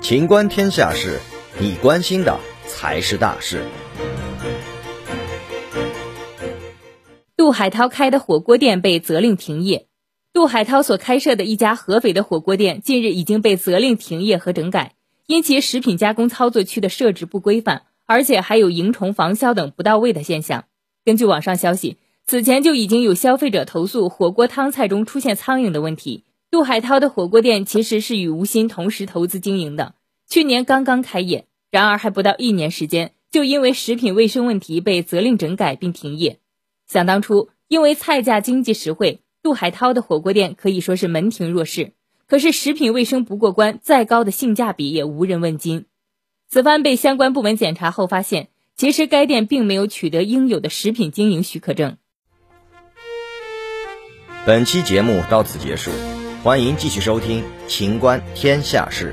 情观天下事，你关心的才是大事。杜海涛开的火锅店被责令停业。杜海涛所开设的一家合肥的火锅店，近日已经被责令停业和整改，因其食品加工操作区的设置不规范，而且还有蝇虫防消等不到位的现象。根据网上消息，此前就已经有消费者投诉火锅汤菜中出现苍蝇的问题。杜海涛的火锅店其实是与吴昕同时投资经营的，去年刚刚开业，然而还不到一年时间，就因为食品卫生问题被责令整改并停业。想当初，因为菜价经济实惠，杜海涛的火锅店可以说是门庭若市。可是食品卫生不过关，再高的性价比也无人问津。此番被相关部门检查后发现。其实该店并没有取得应有的食品经营许可证。本期节目到此结束，欢迎继续收听《秦观天下事》。